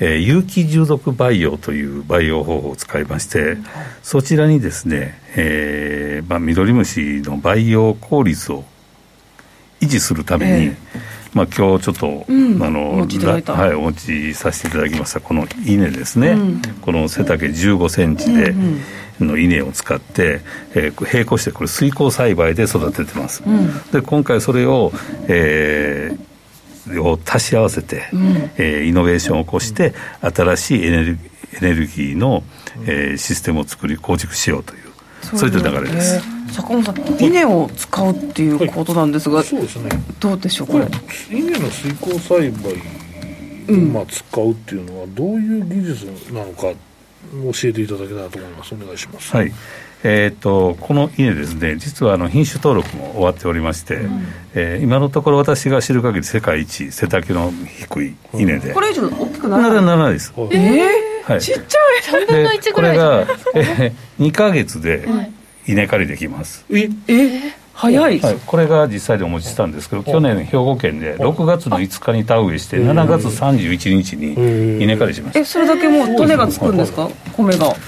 えー、有機従属培養という培養方法を使いまして、そちらにですね、えーまあ、ミドリムシの培養効率を維持するために、えー、まあ、今日ちょっと、うん、あのお持ちはい、お持ちさせていただきました。この稲ですね、うん、この背丈15センチで、うんうん。の稲を使って、えー、並行してこれ水耕栽培で育ててます、うん、で今回それを、えー、を足し合わせて、うん、えー、イノベーションを起こして新しいエネルエネルギーの、えー、システムを作り構築しようというそういった流れです。坂本さん、稲を使うっていうことなんですが、はい、そうですね。どうでしょうこれ？稲の水耕栽培まあ使うっていうのはどういう技術なのか教えていただけたらと思います。お願いします。はい。えーと、この稲ですね、実はあの品種登録も終わっておりまして、うん、えー、今のところ私が知る限り世界一背丈の低い稲で、これ以上大きくならない？ならないです。えー、はい、ちっちゃい。3分の1ぐらいこれが、えー、2か月で稲刈りできます。ええ早い、はい、これが実際でお持ちしたんですけど去年兵庫県で6月の5日に田植えして7月31日に稲刈りしました。えそれだけもう種がつくんですか？米が。はい。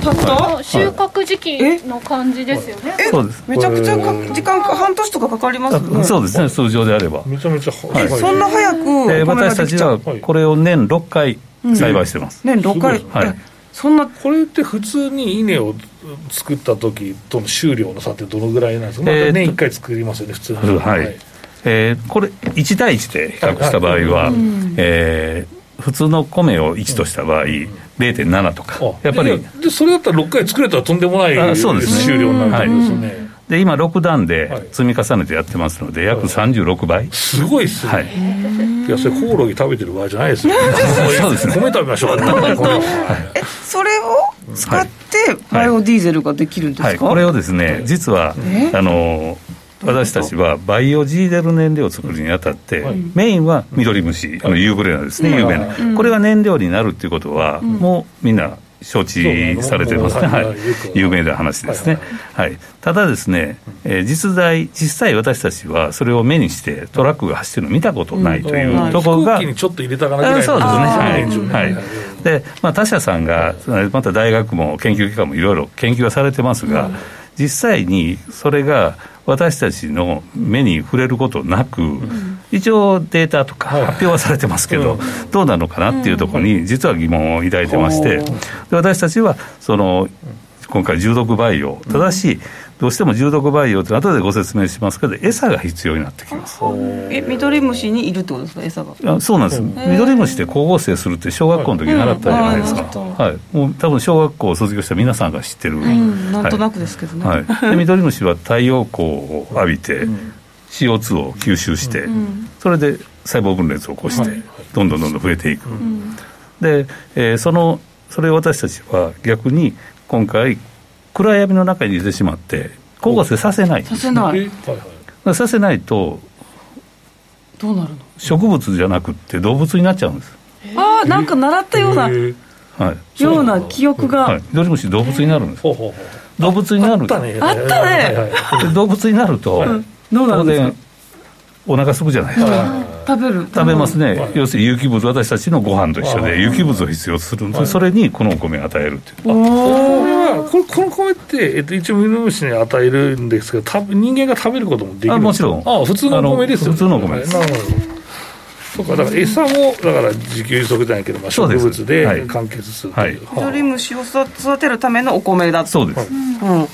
たった？収穫時期の感じですよね。そうです。めちゃくちゃ時間半年とかかかりますね。そうですね。通常であれば。めちゃめちゃ早い。そんな早く、えー、私たちはこれを年6回栽培してます、年6回？はいそんなこれって普通に稲を作った時との収量の差ってどのぐらいなんですか、まあ、年1回作りますよね普通に、はい、はい、えー、これ1対1で比較した場合は、はい。はい、えー、普通の米を1とした場合、うん、0.7とか。やっぱりでそれだったら6回作れたらとんでもない収量になるんですよね、はいで今6段で積み重ねてやってますので、約36倍、すごいっすね、はい、いやそれコオロギ食べてる場合じゃないですよ、そうですね米食べましょう。えそれを使ってバイオディーゼルができるんですか、はい、これをですね実はあの私たちはバイオジーゼル燃料を作るにあたって、メインはミドリムシ、あのユーグレナですね、有名な、これが燃料になるっていうことは、もうみんな承知されてます。ね、はい、有名な話ですね、はい、ただですね、えー、実在、実際私たちはそれを目にして、トラックが走ってるの見たことないというところが、飛行機にちょっと入れたかなぐらいそうですね、はい、はい、でまあ、他社さんが、また大学も研究機関もいろいろ研究はされてますが、実際にそれが私たちの目に触れることなく、一応データとか発表はされてますけど、どうなのかなっていうところに、実は疑問を抱いてまして、で私たちはその今回、重毒培養、ただし、どうしても重毒培養って後でご説明しますけど、餌が必要になってきます。え、ミドリムシにいるってことですか、餌が？あそうなんです。ミドリムシって光合成するって小学校の時に習ったじゃないですか。はい。もう多分小学校を卒業した皆さんが知ってる。うん、なんとなくですけどね。はい。で、ミドリムシは太陽光を浴びて、CO2 を吸収して、それで細胞分裂を起こして、どんどんどんどん増えていく。で、えー、その、それを私たちは逆に今回、暗闇の中に入れてしまって、光合成させない、させない。させないと、どうなるの？植物じゃなくて動物になっちゃうんです。ああ、なんか習ったような、はい、ような記憶が。はい、ドリムシ動物になるんです。動物になるあったね。あったね。動物になると、当然、お腹すくじゃないですか。食べる。食べますね、はい、要するに有機物私たちのご飯と一緒で有機物を必要とするんで、はい、それにこのお米を与えるっていうあこれこの米って、えっと、一応ミノムシに与えるんですけど人間が食べることもできるんですかもちろん。あ普通のお米ですよ、ね、普通のお米です、なるほど。そうかだから餌もだから自給自足じゃないけど、まあ、植物で完結するという、はい、鳥虫を育てるためのお米だそうです、うん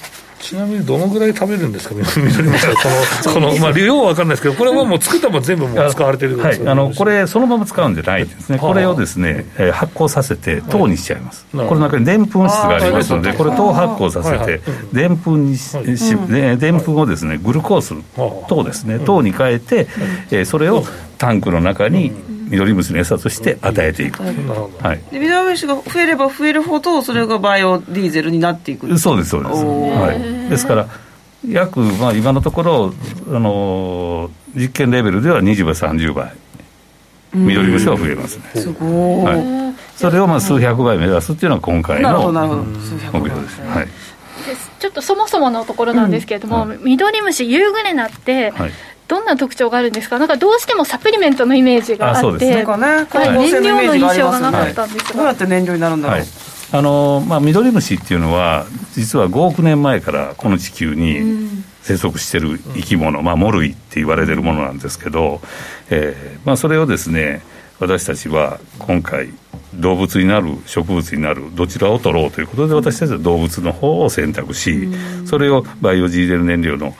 ちなみにどのぐらい食べるんですか、<laughs> 緑虫は。この、このまあ、量は分かんないですけど、これはもう作ったも全部もう使われてる。はい、あのこれ、そのまま使うんじゃないですね、これをですね、えー、発酵させて、糖にしちゃいます、この中にでんぷん質がありますので、これ、糖発酵させて、でんぷんにし、でんぷんをですね、グルコース糖ですね、糖に変えて、えー、それをタンクの中に、緑虫の餌として与えていく、はい、で緑虫が増えれば増えるほどそれがバイオディーゼルになっていく。そうですそうです、はい、ですから約、まあ、今のところあの実験レベルでは20倍30倍。緑虫は増えますね、すごい、はい、それをまあ数百倍目指すっていうのが今回の目標です、はい。ちょっとそもそものところなんですけれども、うん。はい、緑虫夕暮れなって、はい、どんな特徴があるんですか、なんかどうしてもサプリメントのイメージがあって、燃料の印象がなかったんですが、どうやって燃料になるんだろう？はい。あのまあ、ミドリムシっていうのは、実は5億年前からこの地球に生息してる生き物、まあ、モルイって言われてるものなんですけど、えーまあ、それをですね、私たちは今回、動物になる、植物になる、どちらを取ろうということで、私たちは動物の方を選択し、それをバイオジーデル燃料の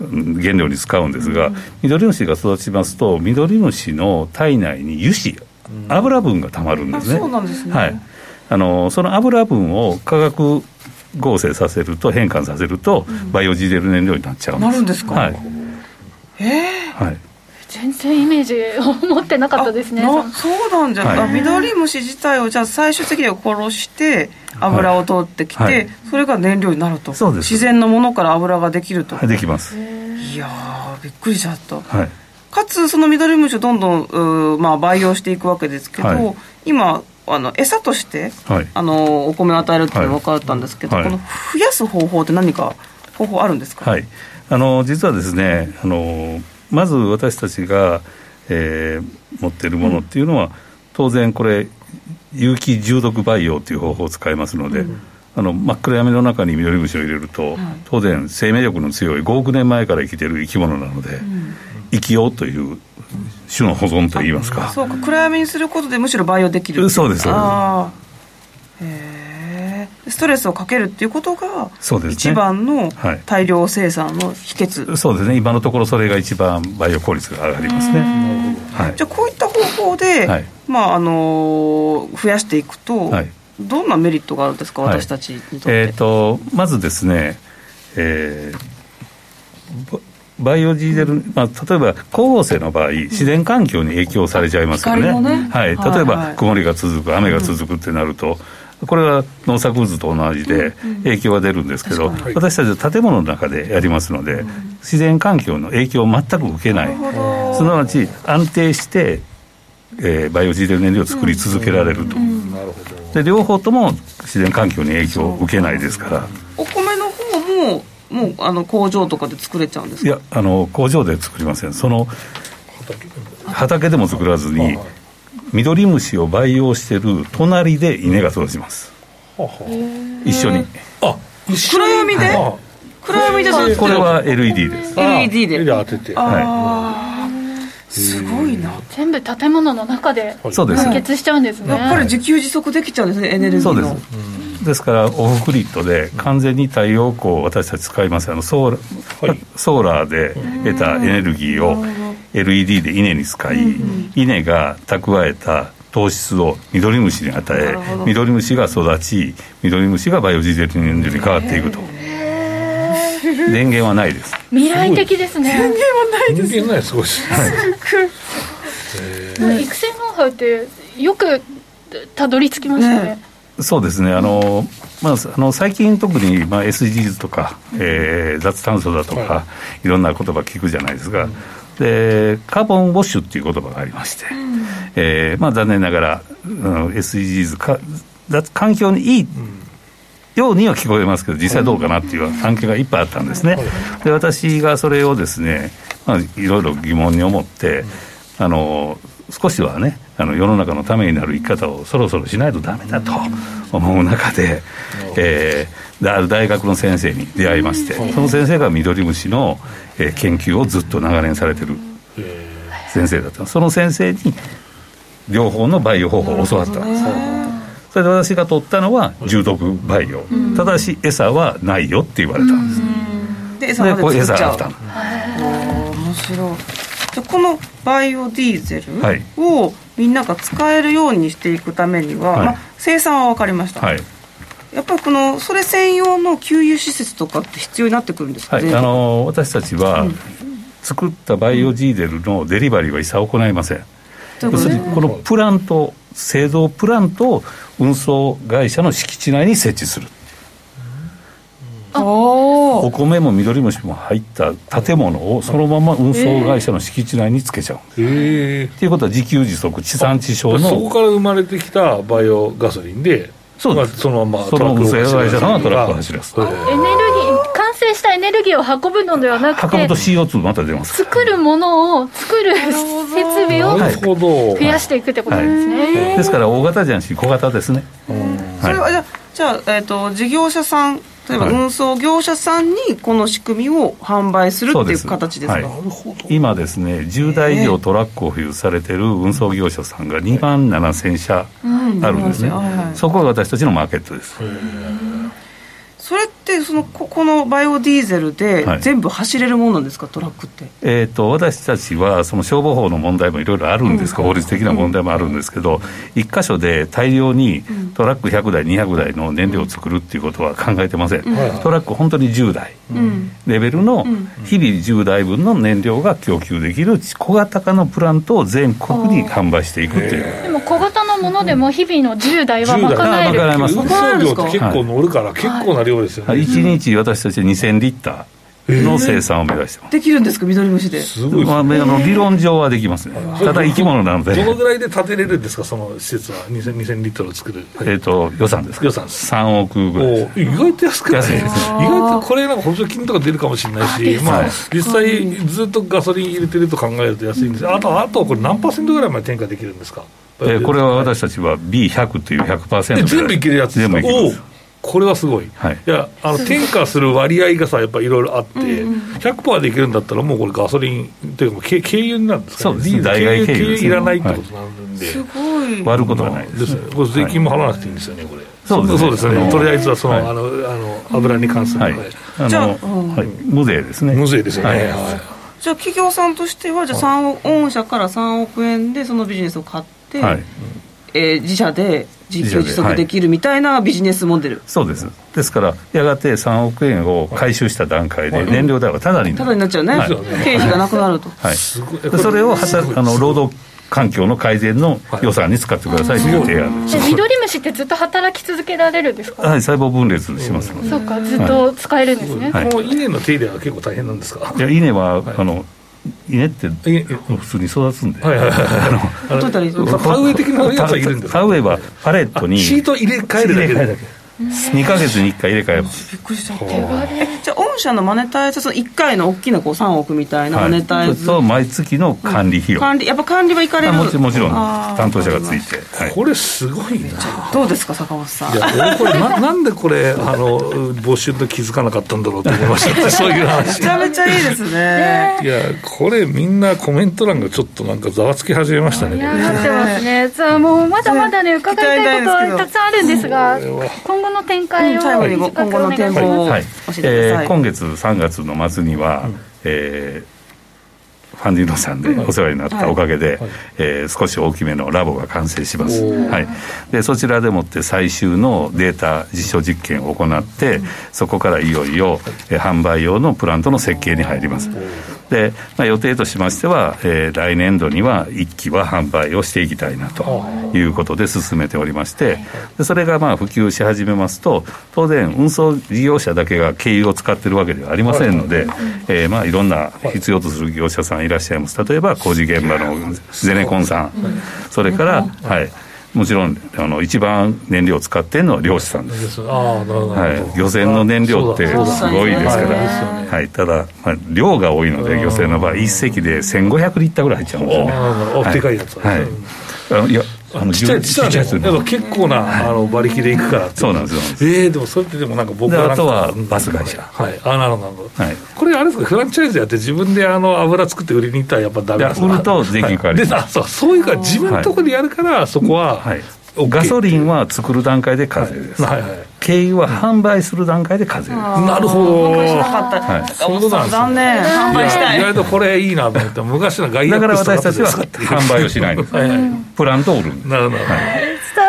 原料に使うんですが、緑虫が育ちますと、緑虫の体内に油脂、油分がたまるんですね。そうなんですね。はい。あのその油分を化学合成させると変換させると、バイオジーデル燃料になっちゃうんです。なるんですか？はい。ええー、はい。全然イメージを持ってなかったですね。そうなんじゃ、はい、緑虫自体をじゃあ最終的には殺して油を取ってきて、はい、それが燃料になると。そうです。自然のものから油ができると、はい、できます。いやびっくりしちゃった、はい、かつその緑虫をどんどんう、まあ、培養していくわけですけど、はい、今あの餌として、はい、あのお米を与えるっていうのが分かったんですけど、この増やす方法って何か方法あるんですか、はい、あの実はですねあのまず私たちが、えー、持っているものっていうのは、うん、当然これ有機重毒培養という方法を使いますので、うん、あの真っ暗闇の中に緑虫を入れると、当然生命力の強い5億年前から生きている生き物なので、うん、生きようという種の保存といいますか。そうか。暗闇にすることでむしろ培養できるそうですそうです。へえストレスをかけるっていうことが一番の大量生産の秘訣。そうですね。今のところそれが一番培養効率が上がりますね、はい、じゃあこういった方法で、はい、まああの増やしていくと、はい、どんなメリットがあるんですか？私たちにとって、えーと、まずですね、えーバイオジーゼル、まあ、例えば光合成の場合、自然環境に影響されちゃいますよね、ね。はい、例えば曇りが続く、雨が続くってなると、これは農作物と同じで影響が出るんですけど、私たちは建物の中でやりますので、自然環境の影響を全く受けない、すなわち安定して、えー、バイオジーデル燃料を作り続けられると、で両方とも自然環境に影響を受けないですから。お米の方ももうあの工場とかで作れちゃうんですいやあの工場で作りません。その畑でも作らずに緑虫を培養してる隣で稲が育ちます。一緒に。あ暗闇で、暗闇で育てこれは LED です。LED で当てて。はい。すごいな。全部建物の中で完結しちゃうんですね。やっぱり自給自足できちゃうんですねエネルギーの。そうです。ですからオフグリッドで完全に太陽光を私たち使います。あのソーラー、はい、ソーラーで得たエネルギーを LED で稲に使い、稲が蓄えた糖質を緑虫に与え緑虫が育ち緑虫がバイオジーゼル燃料に変わっていくと。電源はないです。未来的ですね。電源はないです。電源ないすごい。です、はい、育成ノウハウってよくたどり着きましたね。ね。そうですね。あの、まあ、あの最近特に、まあ、SDGs とか、えー、脱炭素だとか、はい、いろんな言葉聞くじゃないですか、うんでカーボンウォッシュっていう言葉がありまして、うん、えー、まあ、残念ながら、うん、SDGs か環境にいい、ようには聞こえますけど、実際どうかなっていう関係がいっぱいあったんですね。で私がそれをですね、まあ、いろいろ疑問に思って、あの少しはねあの世の中のためになる生き方をそろそろしないとダメだと思う中で、えー、ある大学の先生に出会いまして、その先生がミドリムシの、えー、研究をずっと長年されてる先生だった。その先生に両方の培養方法を教わった。んですそれで私が取ったのは重毒培養、ただし餌はないよって言われた。ん。です、で餌まで作っちゃう。面白い。じゃこのバイオディーゼルをみんなが使えるようにしていくためには、はい、まあ、生産は分かりました、はい、やっぱりこのそれ専用の給油施設とかって必要になってくるんですか、はい、あの私たちは、うん、作ったバイオディーゼルのデリバリーは一切行いません、要するにこのプラント製造プラントを運送会社の敷地内に設置する。お米も緑虫も入った建物をそのまま運送会社の敷地内につけちゃう。んです。えー、っていうことは自給自足地産地消の。そこから生まれてきたバイオガソリンでそうです、まあ、そのままその運送会社さんがトラックを走らすエネルギー完成したエネルギーを運ぶのではなくて運ぶと CO2 また出ます作るものを作る設備を増やしていくってことですね、はい、ですから大型じゃなし小型ですね、それはじゃあじゃあ、えーと事業者さん例えば運送業者さんにこの仕組みを販売するっていう形ですか、はい、今ですね10台以上トラックを保有されてる運送業者さんが2万7000社あるんですね、そこが私たちのマーケットです。それってそのここのバイオディーゼルで全部走れるものなんですか、はい、トラックって、えーと、私たちはその消防法の問題もいろいろあるんですが、うん、法律的な問題もあるんですけど、一、うん、箇所で大量にトラック100台200台の燃料を作るっていうことは考えてません、うん、トラック本当に10台、レベルの日々10台分の燃料が供給できる小型化のプラントを全国に販売していくっていう。でも小型のものでも日々の10台は賄える賄えます運送業って結構乗るから結構な量ですよね、はい、1日私たち2000リッターの生産を目指してます、できるんですか？緑虫で。すごいまあ、あの理論上はできますね。ただ生き物なので。どのぐらいで建てれるんですか？その施設は 2000, 2000リットル作る。えっ、と予算です。か予算3億ぐらい意外と安くないです意外とこれなんか補助金とか出るかもしれないし、まあ、実際ずっとガソリン入れてると考えると安いんです。あとあとこれ何パーセントぐらいまで転嫁できるんですか？えー、これは私たちは B100 という100%全部いけるやつですか？全部いけますこれはすごい、はい、いやあの転嫁する割合がさやっぱりいろいろあって、うん、100%できるんだったらもうこれガソリンというか軽油なんですか、ね、そうです代替軽油いらないってことなんで、はい、すごい。割ることはないです、ね、これ税金も払わなくていいんですよねこれ。そうですね。そうですね。とりあえずはその,、あのあの油に関する、はい、じゃあ、はい、無税ですね。無税ですよね、はい。じゃあ企業さんとしてはじゃあ3億御社から3億円でそのビジネスを買って、はい。えー、自社で自給自足できるみたいなビジネスモデル、はい、そうです。ですからやがて3億円を回収した段階で燃料代はただになる、ただになっちゃうね、はい、経費がなくなると、はい、それをはたあの労働環境の改善の予算に使ってくださいという提案。で緑虫ってずっと働き続けられるんですか？はい細胞分裂しますので、そうかずっと使えるんですね、はい、この稲の手入れは結構大変なんですかいや稲は、あの稲って普通に育つんで、はいはいはい、田植え的なやつはいるんです田植えはパレットにシート入れ替えるだけ2か月に1回入れ替えます。びっくりしたじゃあ御社のマネタイズその1回の大きなこう3億みたいなマネタイズ、はい、と毎月の管理費用、管理やっぱ管理は行かれる。もちもちろん担当者がついて、はい、これすごいな。どうですか坂本さん？いやこれななんでこれあの募集と気づかなかったんだろうと思いました。そういう話めちゃめちゃいいですね。いやこれみんなコメント欄がちょっとなんかざわつき始めましたね。いやなってますね。さあもうまだまだね伺いたいことたくさんあるんですが今後の展開を最後に今後の展望を教えてください、えー、今月3月の末には、うん、えーファンディーノさんでお世話になったおかげで、はい。はい、えー、少し大きめのラボが完成します、はい、でそちらでもって最終のデータ実証実験を行って、そこからいよいよ、えー、販売用のプラントの設計に入ります。で、まあ、予定としましては、えー、来年度には1機は販売をしていきたいなとい。うことで進めておりましてでそれがまあ普及し始めますと当然運送事業者だけが経由を使ってるわけではありませんので、えー、まあいろんな必要とする業者さんいらっしゃいます。例えば工事現場のゼネコンさん。それから、はい。もちろんあの一番燃料を使ってるのは漁師さんです。あなるほど、はい、漁船の燃料ってすごいですから、はい、ただ、まあ、量が多いので漁船の場合一隻で1500リッターぐらい入っちゃうんですよね。あでかいやつはい。いやあのちっちゃいちっちゃいやつやっぱ結構な、はい、あの馬力でいくからそうなんですよええー、でもそれってでもなんか僕はあとはバス会社。はい。あなるほどなるほど、はい、これあれですかフランチャイズやって自分であの油作って売りに行ったらやっぱダメですか？売ると税金かかる、はい、そうそういうか自分のところでやるから、そこは、はいガソリンは作る段階で課税です、はいはい。はい軽油は販売する段階で課税、なるほど。昔なかった、はい、そうなんです、残念販売したい。意外とこれいいなと思って昔の外だから私たちは販売をしない。んです、はいはい、プラントを売る。なるほど、はい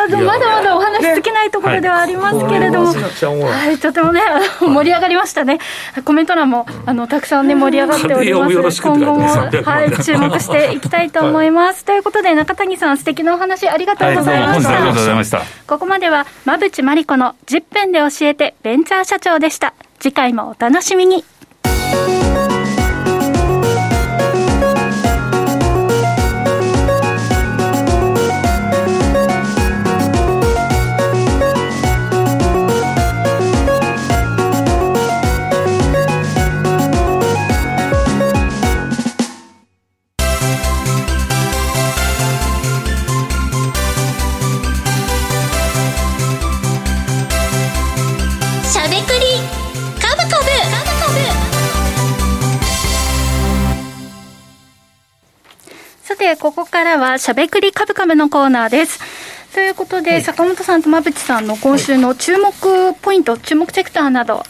さあまだまだお話尽きないところではありますけれども、ね、はい、とてもね盛り上がりましたね。コメント欄もあのたくさんね盛り上がっております。今後も、はい、注目していきたいと思います、ということで中谷さん素敵なお話ありがとうございました、ありがとうございました。ここまでは馬淵真理子の10分で教えてベンチャー社長でした。次回もお楽しみにて、ここからはしゃべくりカブカブのコーナーです。ということで、坂本さんと馬淵さんの今週の注目ポイント、注目セクターなど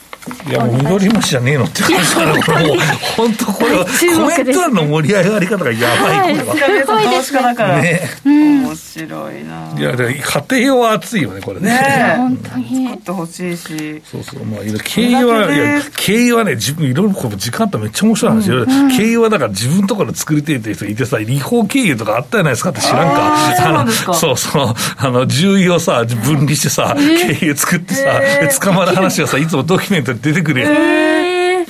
いやもう緑虫じゃねえのって話からもう <laughs> 本当これはコメント欄の盛り上がり方がやばい。これは、はい、投資家だからね、うん、面白いな。いや家庭用は熱いよねこれね。ね本当に。作ってほしいし。そうそう。まあ経営は、いや経営はね自分いろいろこの時間ってめっちゃ面白い話、うん、経営はだから自分ところ作りてえって人いてさ違法経営とかあったじゃないですかって知らんか。あそうそうあの重要さ分離してさ、経営作ってさ、捕まる話がさいつもドキュメントで出てくるやん。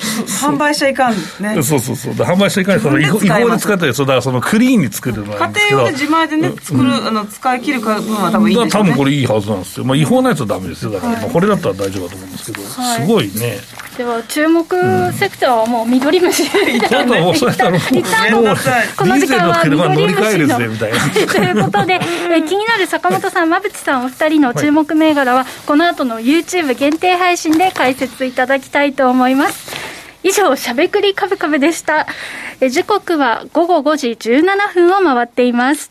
<laughs> 販売しちゃいかんね。そうそうそう。販売しちゃいかん。その違法で使ったり、そうだからそのクリーンに作るの家庭用で自前でね、作る、あの、使い切る分は多分いいですよね。多分これいいはずなんですよ。まあ違法なやつはダメですよ。だから、これだったら大丈夫だと思うんですけど、すごいね。では注目セクターはもう緑虫みたいな。もうそうやったらもう、この時間は緑虫の。<laughs> ということで、え気になる坂本さん、馬淵さんお二人の注目銘柄は、この後の YouTube 限定配信で解説いただきたいと思います。以上、しゃべくりカブカブでした。え時刻は午後5時17分を回っています。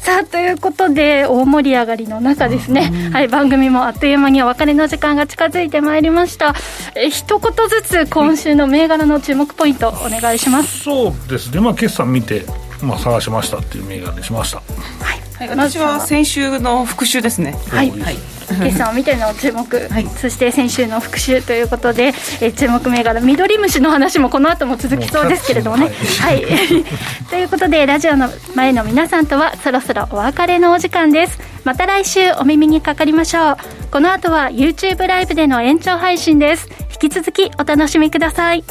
さあということで大盛り上がりの中ですね、はい、番組もあっという間にお別れの時間が近づいてまいりました。え一言ずつ今週の銘柄の注目ポイントお願いします。そうですね。まあ決算見てまあ探しましたっていう銘柄にしました。はいはい、私は先週の復習ですね。はい。はい、決算を見ての注目、はい、そして先週の復習ということで、え注目銘柄緑虫の話もこの後も続きそうですけれどもね。はい。<laughs> ということでラジオの前の皆さんとはそろそろお別れのお時間です。また来週お耳にかかりましょう。この後は YouTube ライブでの延長配信です。引き続きお楽しみください。